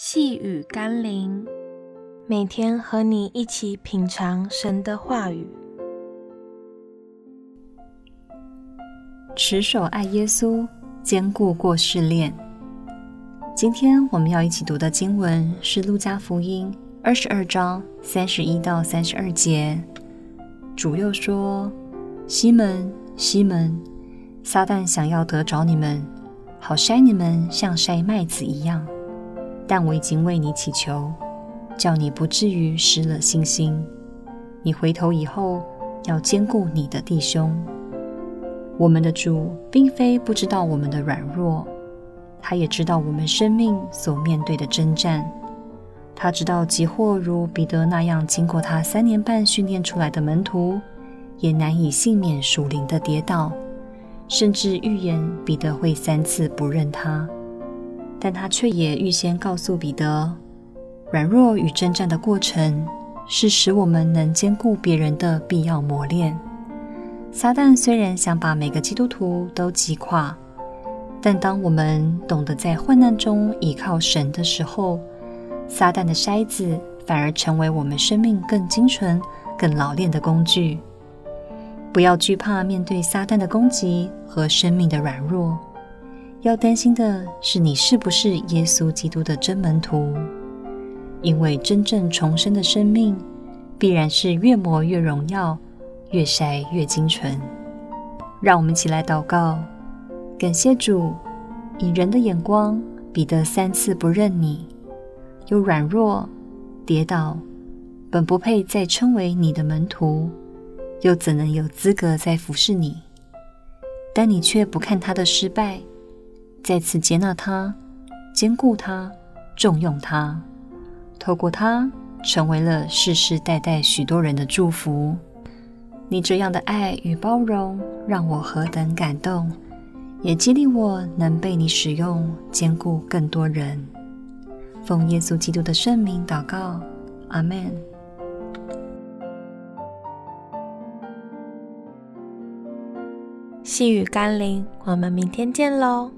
细雨甘霖，每天和你一起品尝神的话语，持守爱耶稣，坚固过试炼。今天我们要一起读的经文是《路加福音》二十二章三十一到三十二节。主又说：“西门，西门，撒旦想要得着你们，好筛你们，像筛麦子一样。”但我已经为你祈求，叫你不至于失了信心。你回头以后，要兼顾你的弟兄。我们的主并非不知道我们的软弱，他也知道我们生命所面对的征战。他知道，即或如彼得那样经过他三年半训练出来的门徒，也难以幸免属灵的跌倒，甚至预言彼得会三次不认他。但他却也预先告诉彼得，软弱与征战的过程是使我们能兼顾别人的必要磨练。撒旦虽然想把每个基督徒都击垮，但当我们懂得在患难中倚靠神的时候，撒旦的筛子反而成为我们生命更精纯、更老练的工具。不要惧怕面对撒旦的攻击和生命的软弱。要担心的是，你是不是耶稣基督的真门徒？因为真正重生的生命，必然是越磨越荣耀，越筛越精纯。让我们一起来祷告，感谢主，以人的眼光，彼得三次不认你，又软弱跌倒，本不配再称为你的门徒，又怎能有资格再服侍你？但你却不看他的失败。再次接纳他，兼顾他，重用他，透过他成为了世世代代许多人的祝福。你这样的爱与包容，让我何等感动，也激励我能被你使用，兼顾更多人。奉耶稣基督的圣名祷告，阿门。细雨甘霖，我们明天见喽。